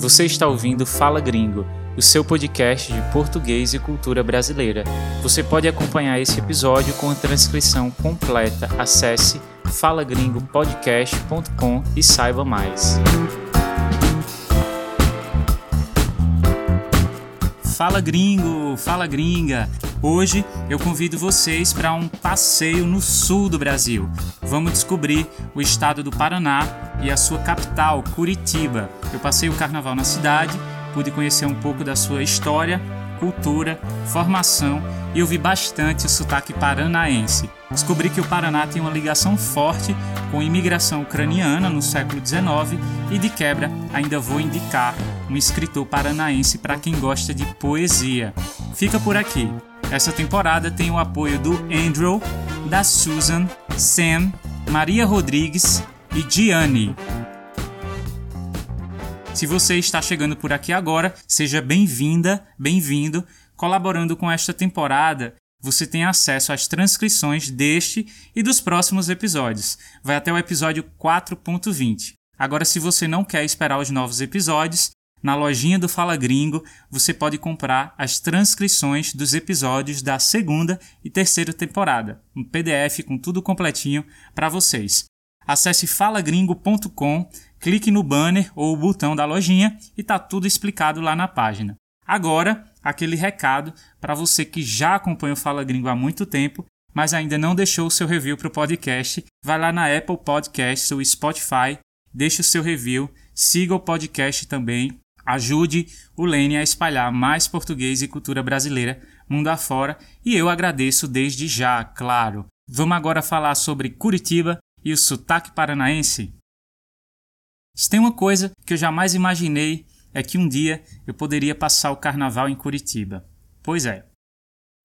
Você está ouvindo Fala Gringo, o seu podcast de português e cultura brasileira. Você pode acompanhar esse episódio com a transcrição completa. Acesse falagringopodcast.com e saiba mais. Fala gringo, fala gringa. Hoje eu convido vocês para um passeio no sul do Brasil. Vamos descobrir o estado do Paraná e a sua capital, Curitiba. Eu passei o carnaval na cidade, pude conhecer um pouco da sua história, cultura, formação e ouvi bastante o sotaque paranaense. Descobri que o Paraná tem uma ligação forte com a imigração ucraniana no século XIX e, de quebra, ainda vou indicar um escritor paranaense para quem gosta de poesia. Fica por aqui. Essa temporada tem o apoio do Andrew, da Susan, Sam, Maria Rodrigues e Gianni. Se você está chegando por aqui agora, seja bem-vinda, bem-vindo. Colaborando com esta temporada, você tem acesso às transcrições deste e dos próximos episódios. Vai até o episódio 4.20. Agora, se você não quer esperar os novos episódios, na lojinha do Fala Gringo, você pode comprar as transcrições dos episódios da segunda e terceira temporada, um PDF com tudo completinho para vocês. Acesse falagringo.com, clique no banner ou botão da lojinha e tá tudo explicado lá na página. Agora, aquele recado para você que já acompanha o Fala Gringo há muito tempo, mas ainda não deixou o seu review para o podcast, vai lá na Apple Podcasts ou Spotify, deixe o seu review, siga o podcast também, Ajude o Lene a espalhar mais português e cultura brasileira mundo afora e eu agradeço desde já, claro. Vamos agora falar sobre Curitiba e o sotaque paranaense? Se tem uma coisa que eu jamais imaginei é que um dia eu poderia passar o carnaval em Curitiba. Pois é.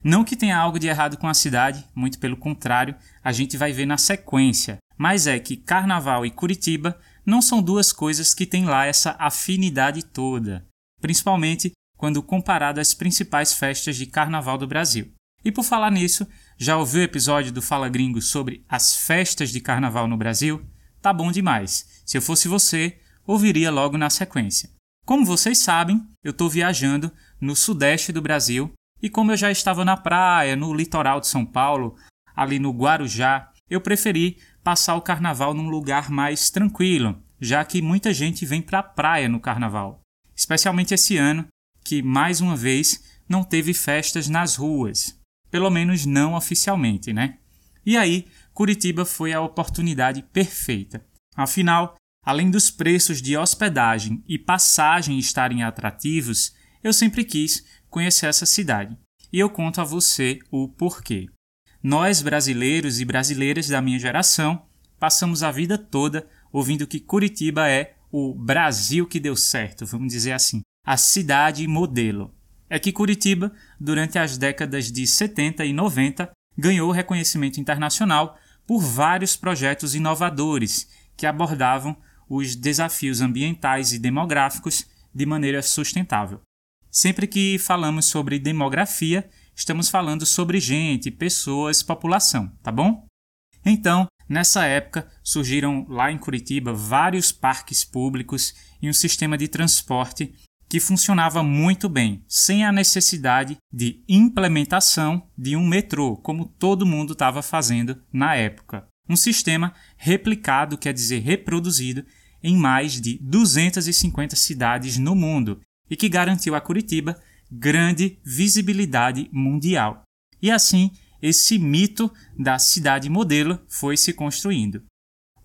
Não que tenha algo de errado com a cidade, muito pelo contrário, a gente vai ver na sequência, mas é que carnaval e Curitiba não são duas coisas que têm lá essa afinidade toda, principalmente quando comparado às principais festas de carnaval do Brasil. E por falar nisso, já ouviu o episódio do Fala Gringo sobre as festas de carnaval no Brasil? Tá bom demais. Se eu fosse você, ouviria logo na sequência. Como vocês sabem, eu estou viajando no sudeste do Brasil e como eu já estava na praia, no litoral de São Paulo, ali no Guarujá, eu preferi passar o carnaval num lugar mais tranquilo, já que muita gente vem para a praia no carnaval. Especialmente esse ano, que mais uma vez não teve festas nas ruas, pelo menos não oficialmente, né? E aí, Curitiba foi a oportunidade perfeita. Afinal, além dos preços de hospedagem e passagem estarem atrativos, eu sempre quis conhecer essa cidade. E eu conto a você o porquê. Nós, brasileiros e brasileiras da minha geração, passamos a vida toda ouvindo que Curitiba é o Brasil que deu certo, vamos dizer assim, a cidade modelo. É que Curitiba, durante as décadas de 70 e 90, ganhou reconhecimento internacional por vários projetos inovadores que abordavam os desafios ambientais e demográficos de maneira sustentável. Sempre que falamos sobre demografia, estamos falando sobre gente, pessoas, população, tá bom? Então, nessa época, surgiram lá em Curitiba vários parques públicos e um sistema de transporte que funcionava muito bem, sem a necessidade de implementação de um metrô, como todo mundo estava fazendo na época. Um sistema replicado, quer dizer, reproduzido, em mais de 250 cidades no mundo e que garantiu a Curitiba grande visibilidade mundial. E assim, esse mito da cidade modelo foi se construindo.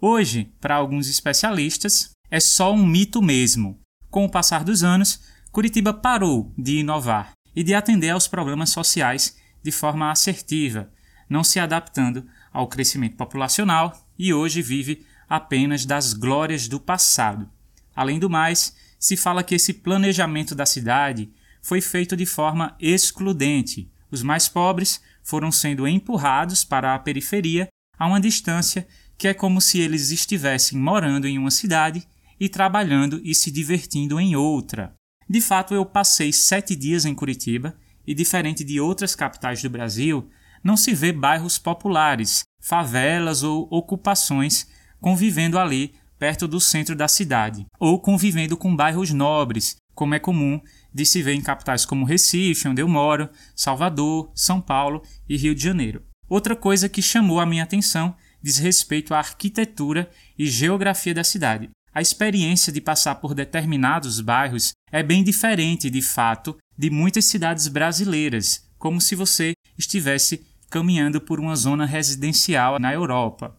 Hoje, para alguns especialistas, é só um mito mesmo. Com o passar dos anos, Curitiba parou de inovar e de atender aos problemas sociais de forma assertiva, não se adaptando ao crescimento populacional e hoje vive apenas das glórias do passado. Além do mais, se fala que esse planejamento da cidade foi feito de forma excludente. Os mais pobres foram sendo empurrados para a periferia a uma distância que é como se eles estivessem morando em uma cidade e trabalhando e se divertindo em outra. De fato, eu passei sete dias em Curitiba e, diferente de outras capitais do Brasil, não se vê bairros populares, favelas ou ocupações convivendo ali perto do centro da cidade, ou convivendo com bairros nobres, como é comum de se ver em capitais como Recife, onde eu moro, Salvador, São Paulo e Rio de Janeiro. Outra coisa que chamou a minha atenção diz respeito à arquitetura e geografia da cidade. A experiência de passar por determinados bairros é bem diferente, de fato, de muitas cidades brasileiras, como se você estivesse caminhando por uma zona residencial na Europa.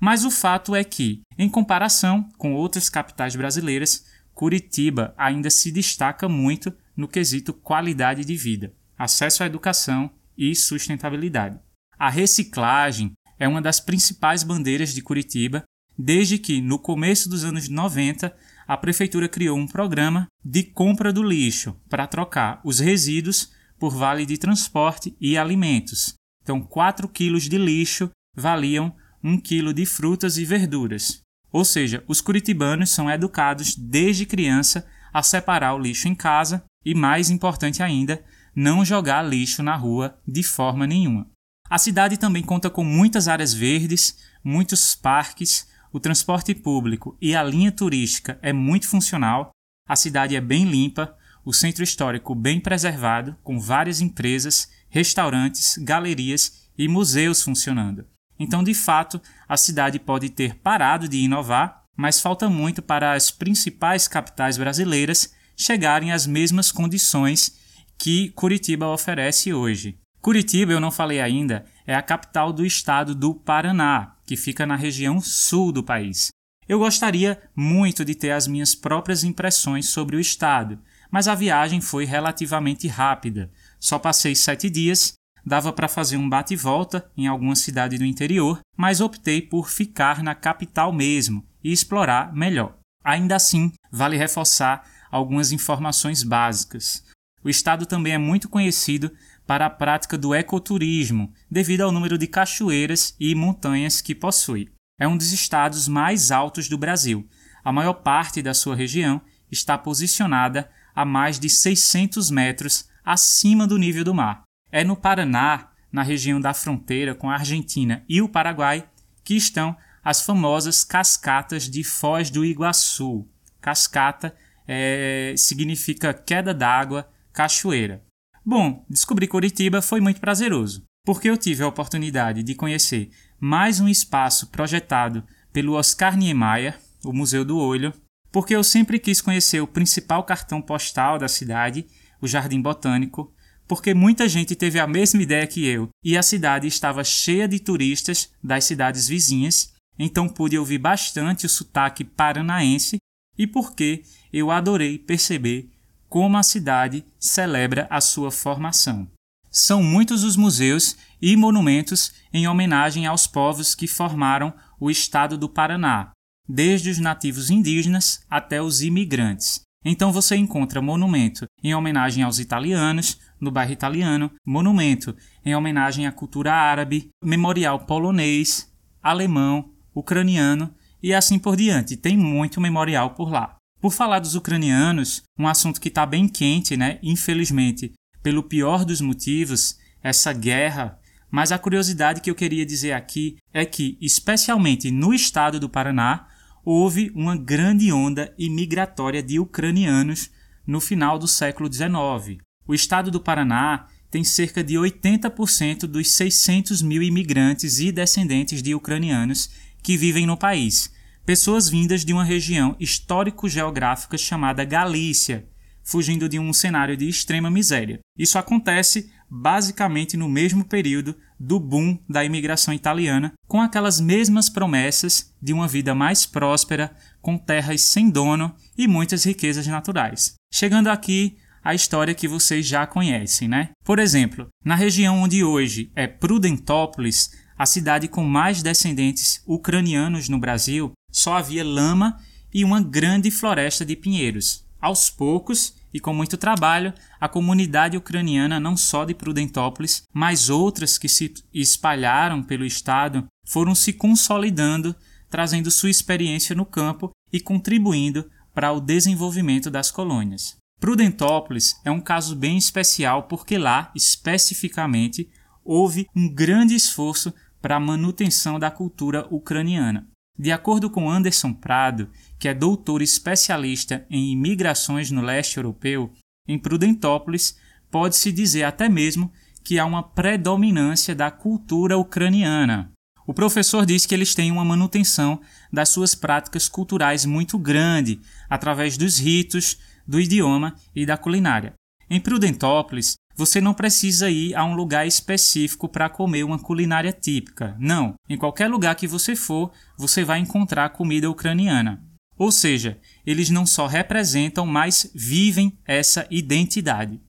Mas o fato é que, em comparação com outras capitais brasileiras, Curitiba ainda se destaca muito no quesito qualidade de vida, acesso à educação e sustentabilidade. A reciclagem é uma das principais bandeiras de Curitiba, desde que, no começo dos anos 90, a prefeitura criou um programa de compra do lixo para trocar os resíduos por vale de transporte e alimentos. Então, 4 quilos de lixo valiam 1 quilo de frutas e verduras. Ou seja, os curitibanos são educados desde criança a separar o lixo em casa e, mais importante ainda, não jogar lixo na rua de forma nenhuma. A cidade também conta com muitas áreas verdes, muitos parques, o transporte público e a linha turística é muito funcional, a cidade é bem limpa, o centro histórico bem preservado, com várias empresas, restaurantes, galerias e museus funcionando. Então, de fato, a cidade pode ter parado de inovar, mas falta muito para as principais capitais brasileiras chegarem às mesmas condições que Curitiba oferece hoje. Curitiba, eu não falei ainda, é a capital do estado do Paraná, que fica na região sul do país. Eu gostaria muito de ter as minhas próprias impressões sobre o estado, mas a viagem foi relativamente rápida. Só passei sete dias dava para fazer um bate e volta em alguma cidade do interior, mas optei por ficar na capital mesmo e explorar melhor. Ainda assim, vale reforçar algumas informações básicas. O estado também é muito conhecido para a prática do ecoturismo, devido ao número de cachoeiras e montanhas que possui. É um dos estados mais altos do Brasil. A maior parte da sua região está posicionada a mais de 600 metros acima do nível do mar. É no Paraná, na região da fronteira com a Argentina e o Paraguai, que estão as famosas cascatas de Foz do Iguaçu. Cascata é, significa queda d'água, cachoeira. Bom, descobrir Curitiba foi muito prazeroso, porque eu tive a oportunidade de conhecer mais um espaço projetado pelo Oscar Niemeyer, o Museu do Olho, porque eu sempre quis conhecer o principal cartão postal da cidade, o Jardim Botânico, porque muita gente teve a mesma ideia que eu e a cidade estava cheia de turistas das cidades vizinhas, então pude ouvir bastante o sotaque paranaense e porque eu adorei perceber como a cidade celebra a sua formação. São muitos os museus e monumentos em homenagem aos povos que formaram o estado do Paraná, desde os nativos indígenas até os imigrantes. Então você encontra monumento em homenagem aos italianos, no bairro italiano, monumento em homenagem à cultura árabe, memorial polonês, alemão, ucraniano e assim por diante. Tem muito memorial por lá. Por falar dos ucranianos, um assunto que está bem quente, né? Infelizmente, pelo pior dos motivos, essa guerra. Mas a curiosidade que eu queria dizer aqui é que, especialmente no estado do Paraná, houve uma grande onda imigratória de ucranianos no final do século XIX. O estado do Paraná tem cerca de 80% dos 600 mil imigrantes e descendentes de ucranianos que vivem no país, pessoas vindas de uma região histórico-geográfica chamada Galícia, fugindo de um cenário de extrema miséria. Isso acontece basicamente no mesmo período do boom da imigração italiana, com aquelas mesmas promessas de uma vida mais próspera, com terras sem dono e muitas riquezas naturais. Chegando aqui a história que vocês já conhecem, né? Por exemplo, na região onde hoje é Prudentópolis, a cidade com mais descendentes ucranianos no Brasil, só havia lama e uma grande floresta de pinheiros. Aos poucos, e com muito trabalho, a comunidade ucraniana, não só de Prudentópolis, mas outras que se espalharam pelo estado, foram se consolidando, trazendo sua experiência no campo e contribuindo para o desenvolvimento das colônias. Prudentópolis é um caso bem especial porque lá, especificamente, houve um grande esforço para a manutenção da cultura ucraniana. De acordo com Anderson Prado, que é doutor especialista em imigrações no leste europeu, em Prudentópolis pode-se dizer até mesmo que há uma predominância da cultura ucraniana. O professor diz que eles têm uma manutenção das suas práticas culturais muito grande, através dos ritos, do idioma e da culinária. Em Prudentópolis, você não precisa ir a um lugar específico para comer uma culinária típica. Não, em qualquer lugar que você for, você vai encontrar comida ucraniana. Ou seja, eles não só representam, mas vivem essa identidade.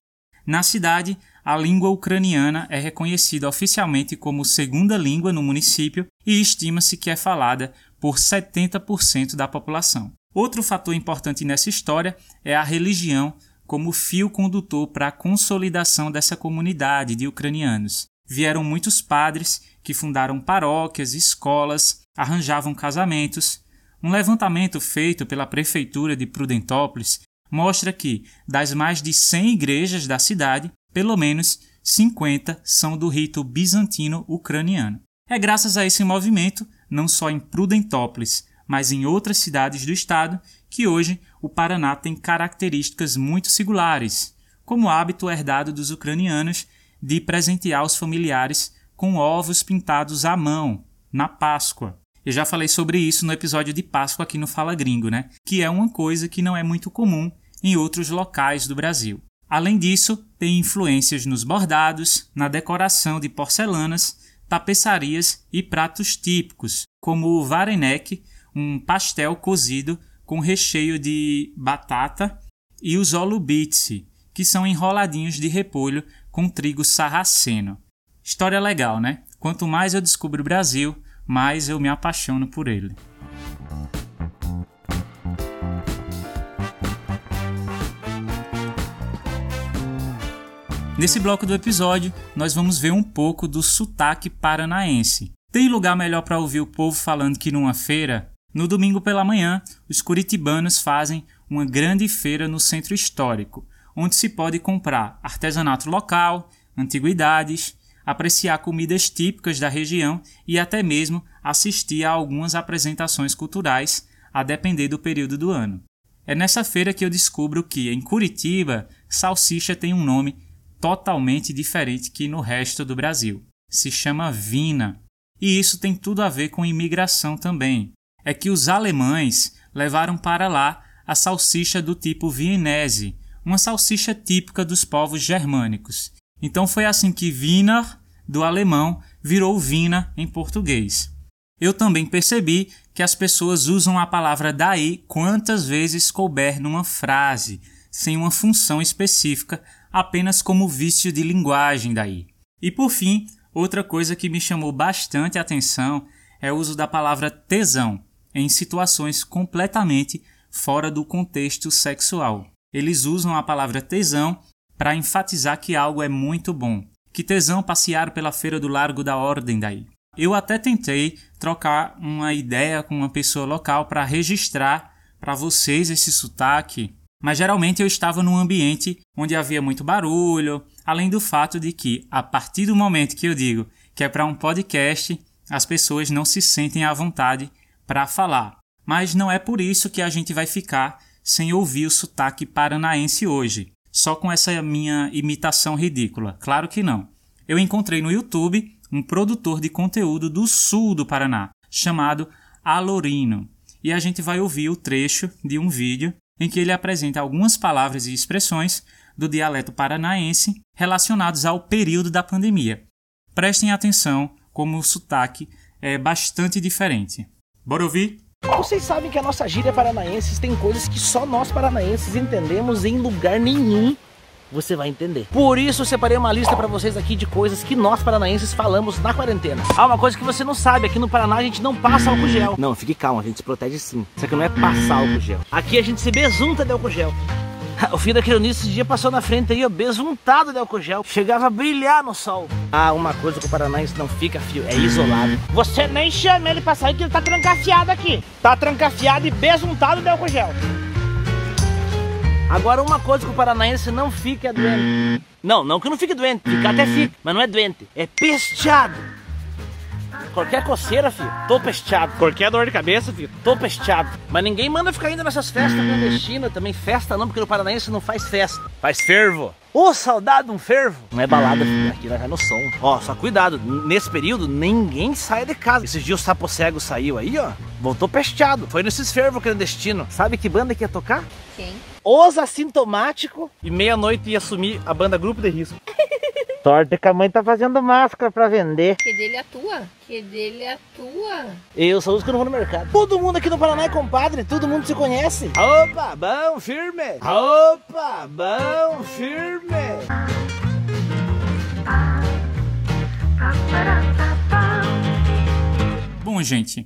Na cidade, a língua ucraniana é reconhecida oficialmente como segunda língua no município e estima-se que é falada por 70% da população. Outro fator importante nessa história é a religião como fio condutor para a consolidação dessa comunidade de ucranianos. Vieram muitos padres que fundaram paróquias, escolas, arranjavam casamentos. Um levantamento feito pela prefeitura de Prudentópolis mostra que, das mais de 100 igrejas da cidade, pelo menos 50 são do rito bizantino ucraniano. É graças a esse movimento, não só em Prudentópolis, mas em outras cidades do estado, que hoje o Paraná tem características muito singulares, como o hábito herdado dos ucranianos de presentear os familiares com ovos pintados à mão, na Páscoa. Eu já falei sobre isso no episódio de Páscoa aqui no Fala Gringo, né? Que é uma coisa que não é muito comum em outros locais do Brasil. Além disso, tem influências nos bordados, na decoração de porcelanas, tapeçarias e pratos típicos, como o varenek, um pastel cozido com recheio de batata, e os olubitsi, que são enroladinhos de repolho com trigo sarraceno. História legal, né? Quanto mais eu descubro o Brasil, mais eu me apaixono por ele. Nesse bloco do episódio, nós vamos ver um pouco do sotaque paranaense. Tem lugar melhor para ouvir o povo falando que numa feira? No domingo pela manhã, os curitibanos fazem uma grande feira no centro histórico, onde se pode comprar artesanato local, antiguidades, apreciar comidas típicas da região e até mesmo assistir a algumas apresentações culturais, a depender do período do ano. É nessa feira que eu descubro que, em Curitiba, salsicha tem um nome totalmente diferente que no resto do Brasil. Se chama Vina. E isso tem tudo a ver com imigração também. É que os alemães levaram para lá a salsicha do tipo vienese, uma salsicha típica dos povos germânicos. Então foi assim que Wiener, do alemão, virou Vina em português. Eu também percebi que as pessoas usam a palavra daí quantas vezes couber numa frase, sem uma função específica apenas como vício de linguagem daí. E por fim, outra coisa que me chamou bastante atenção é o uso da palavra tesão em situações completamente fora do contexto sexual. Eles usam a palavra tesão para enfatizar que algo é muito bom. Que tesão passear pela feira do Largo da Ordem daí. Eu até tentei trocar uma ideia com uma pessoa local para registrar para vocês esse sotaque mas geralmente eu estava num ambiente onde havia muito barulho, além do fato de que, a partir do momento que eu digo que é para um podcast, as pessoas não se sentem à vontade para falar. Mas não é por isso que a gente vai ficar sem ouvir o sotaque paranaense hoje, só com essa minha imitação ridícula. Claro que não. Eu encontrei no YouTube um produtor de conteúdo do sul do Paraná, chamado Alorino, e a gente vai ouvir o trecho de um vídeo em que ele apresenta algumas palavras e expressões do dialeto paranaense relacionados ao período da pandemia. Prestem atenção como o sotaque é bastante diferente. Bora ouvir? Vocês sabem que a nossa gíria paranaense tem coisas que só nós paranaenses entendemos em lugar nenhum você vai entender. Por isso eu separei uma lista para vocês aqui de coisas que nós paranaenses falamos na quarentena. Ah, uma coisa que você não sabe, aqui no Paraná a gente não passa álcool gel. Não, fique calmo, a gente se protege sim. Só que não é passar álcool gel. Aqui a gente se besunta de álcool gel. O filho da Creonice esse dia passou na frente aí, ó, besuntado de álcool gel. Chegava a brilhar no sol. Ah, uma coisa que o paranaense não fica, fio, é isolado. Você nem chama ele pra sair que ele tá trancafiado aqui. Tá trancafiado e besuntado de álcool gel. Agora, uma coisa que o paranaense não fica é doente. Não, não que não fique doente, fica até fica, mas não é doente, é pesteado. Qualquer coceira, filho, tô pesteado. Qualquer dor de cabeça, filho, tô pesteado. Mas ninguém manda ficar indo nessas festas clandestinas também. Festa não, porque no Paranaense não faz festa. Faz fervo. Ô, saudade de um fervo. Não é balada, filho. Aqui nós vai no som. Ó, só cuidado. Nesse período, ninguém sai de casa. Esses dias o Sapo Cego saiu aí, ó. Voltou pesteado. Foi nesses fervos clandestinos. Sabe que banda que ia tocar? Quem? Os Assintomático. E meia-noite ia assumir a banda Grupo de Risco. Sorte que a mãe tá fazendo máscara pra vender. Que dele atua. Que dele atua. Eu sou os que não vou no mercado. Todo mundo aqui no Paraná é compadre, todo mundo se conhece. Opa, bom, firme. Opa, bom, firme. Bom, gente,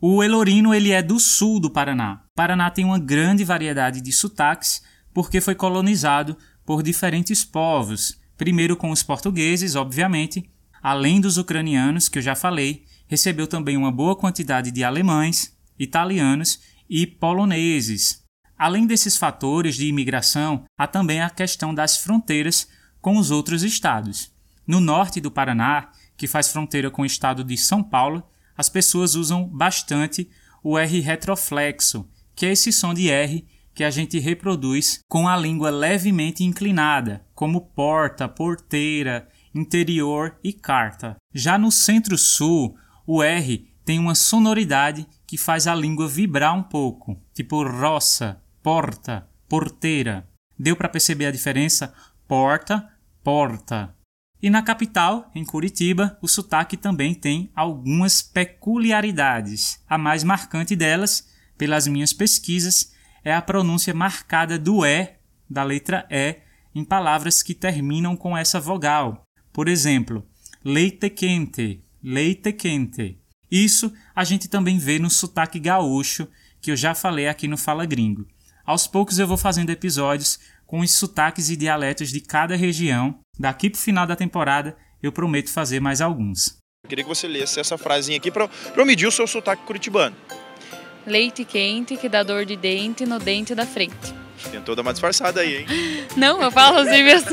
o Elorino ele é do sul do Paraná. O Paraná tem uma grande variedade de sotaques porque foi colonizado por diferentes povos. Primeiro com os portugueses, obviamente, além dos ucranianos que eu já falei, recebeu também uma boa quantidade de alemães, italianos e poloneses. Além desses fatores de imigração, há também a questão das fronteiras com os outros estados. No norte do Paraná, que faz fronteira com o estado de São Paulo, as pessoas usam bastante o R retroflexo, que é esse som de R que a gente reproduz com a língua levemente inclinada, como porta, porteira, interior e carta. Já no centro-sul, o R tem uma sonoridade que faz a língua vibrar um pouco, tipo roça, porta, porteira. Deu para perceber a diferença? Porta, porta. E na capital, em Curitiba, o sotaque também tem algumas peculiaridades. A mais marcante delas, pelas minhas pesquisas, é a pronúncia marcada do E, da letra E, em palavras que terminam com essa vogal. Por exemplo, leite quente, leite quente. Isso a gente também vê no sotaque gaúcho, que eu já falei aqui no Fala Gringo. Aos poucos eu vou fazendo episódios com os sotaques e dialetos de cada região. Daqui pro final da temporada eu prometo fazer mais alguns. Eu queria que você lesse essa frasinha aqui para eu medir o seu sotaque curitibano. Leite quente que dá dor de dente no dente da frente. Tentou dar uma disfarçada aí, hein? Não, eu falo assim mesmo.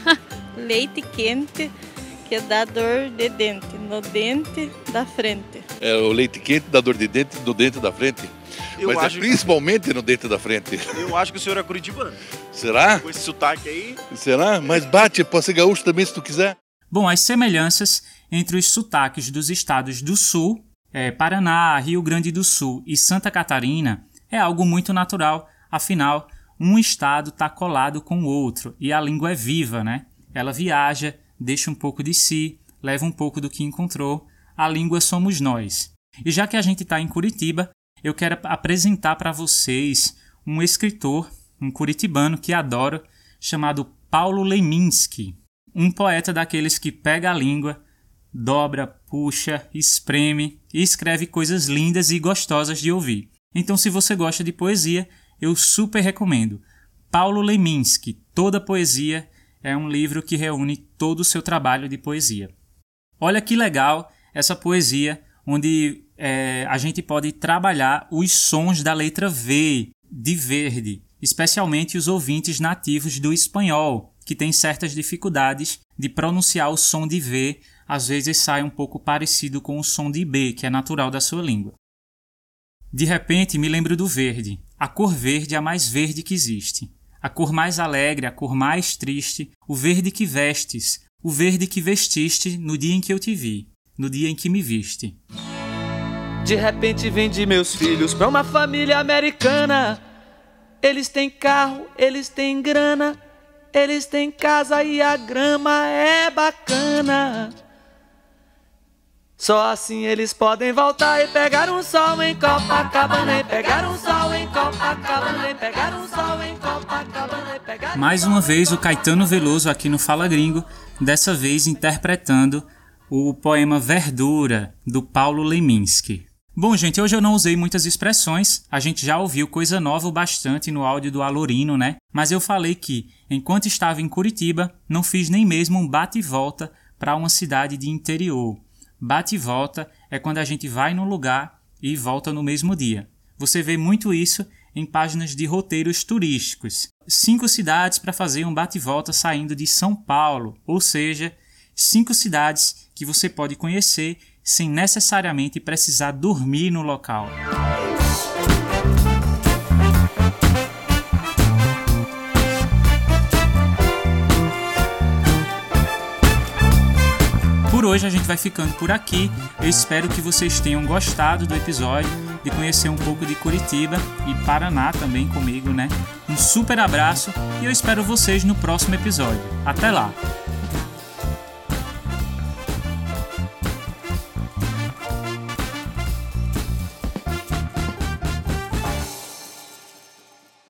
Leite quente que dá dor de dente no dente da frente. É o leite quente dá dor de dente no dente da frente. Eu Mas acho, é principalmente no dente da frente. eu acho que o senhor é curitibano. Será? Com esse sotaque aí, Será? Mas bate, pode ser gaúcho também se tu quiser. Bom, as semelhanças entre os sotaques dos estados do Sul, é, Paraná, Rio Grande do Sul e Santa Catarina, é algo muito natural, afinal, um estado está colado com o outro e a língua é viva, né? Ela viaja, deixa um pouco de si, leva um pouco do que encontrou. A língua somos nós. E já que a gente está em Curitiba, eu quero apresentar para vocês um escritor, um curitibano que adoro, chamado Paulo Leminski. Um poeta daqueles que pega a língua, dobra, puxa, espreme e escreve coisas lindas e gostosas de ouvir. Então, se você gosta de poesia, eu super recomendo. Paulo Leminski, Toda Poesia, é um livro que reúne todo o seu trabalho de poesia. Olha que legal essa poesia, onde é, a gente pode trabalhar os sons da letra V, de verde, especialmente os ouvintes nativos do espanhol, que têm certas dificuldades de pronunciar o som de V, às vezes sai um pouco parecido com o som de B, que é natural da sua língua. De repente me lembro do verde. A cor verde é a mais verde que existe. A cor mais alegre, a cor mais triste, o verde que vestes, o verde que vestiste no dia em que eu te vi, no dia em que me viste. De repente vendi meus filhos pra uma família americana. Eles têm carro, eles têm grana, eles têm casa e a grama é bacana. Só assim eles podem voltar e pegar um sol em Copacabana e pegar um sol em Copacabana e pegar um sol em Copacabana e pegar Mais uma vez o Caetano Veloso aqui no Fala Gringo, dessa vez interpretando o poema Verdura do Paulo Leminski. Bom, gente, hoje eu não usei muitas expressões, a gente já ouviu coisa nova o bastante no áudio do Alorino, né? Mas eu falei que, enquanto estava em Curitiba, não fiz nem mesmo um bate e volta para uma cidade de interior. Bate e volta é quando a gente vai num lugar e volta no mesmo dia. Você vê muito isso em páginas de roteiros turísticos. Cinco cidades para fazer um bate e volta saindo de São Paulo, ou seja, cinco cidades que você pode conhecer sem necessariamente precisar dormir no local. Hoje a gente vai ficando por aqui. Eu espero que vocês tenham gostado do episódio, de conhecer um pouco de Curitiba e Paraná também comigo, né? Um super abraço e eu espero vocês no próximo episódio. Até lá!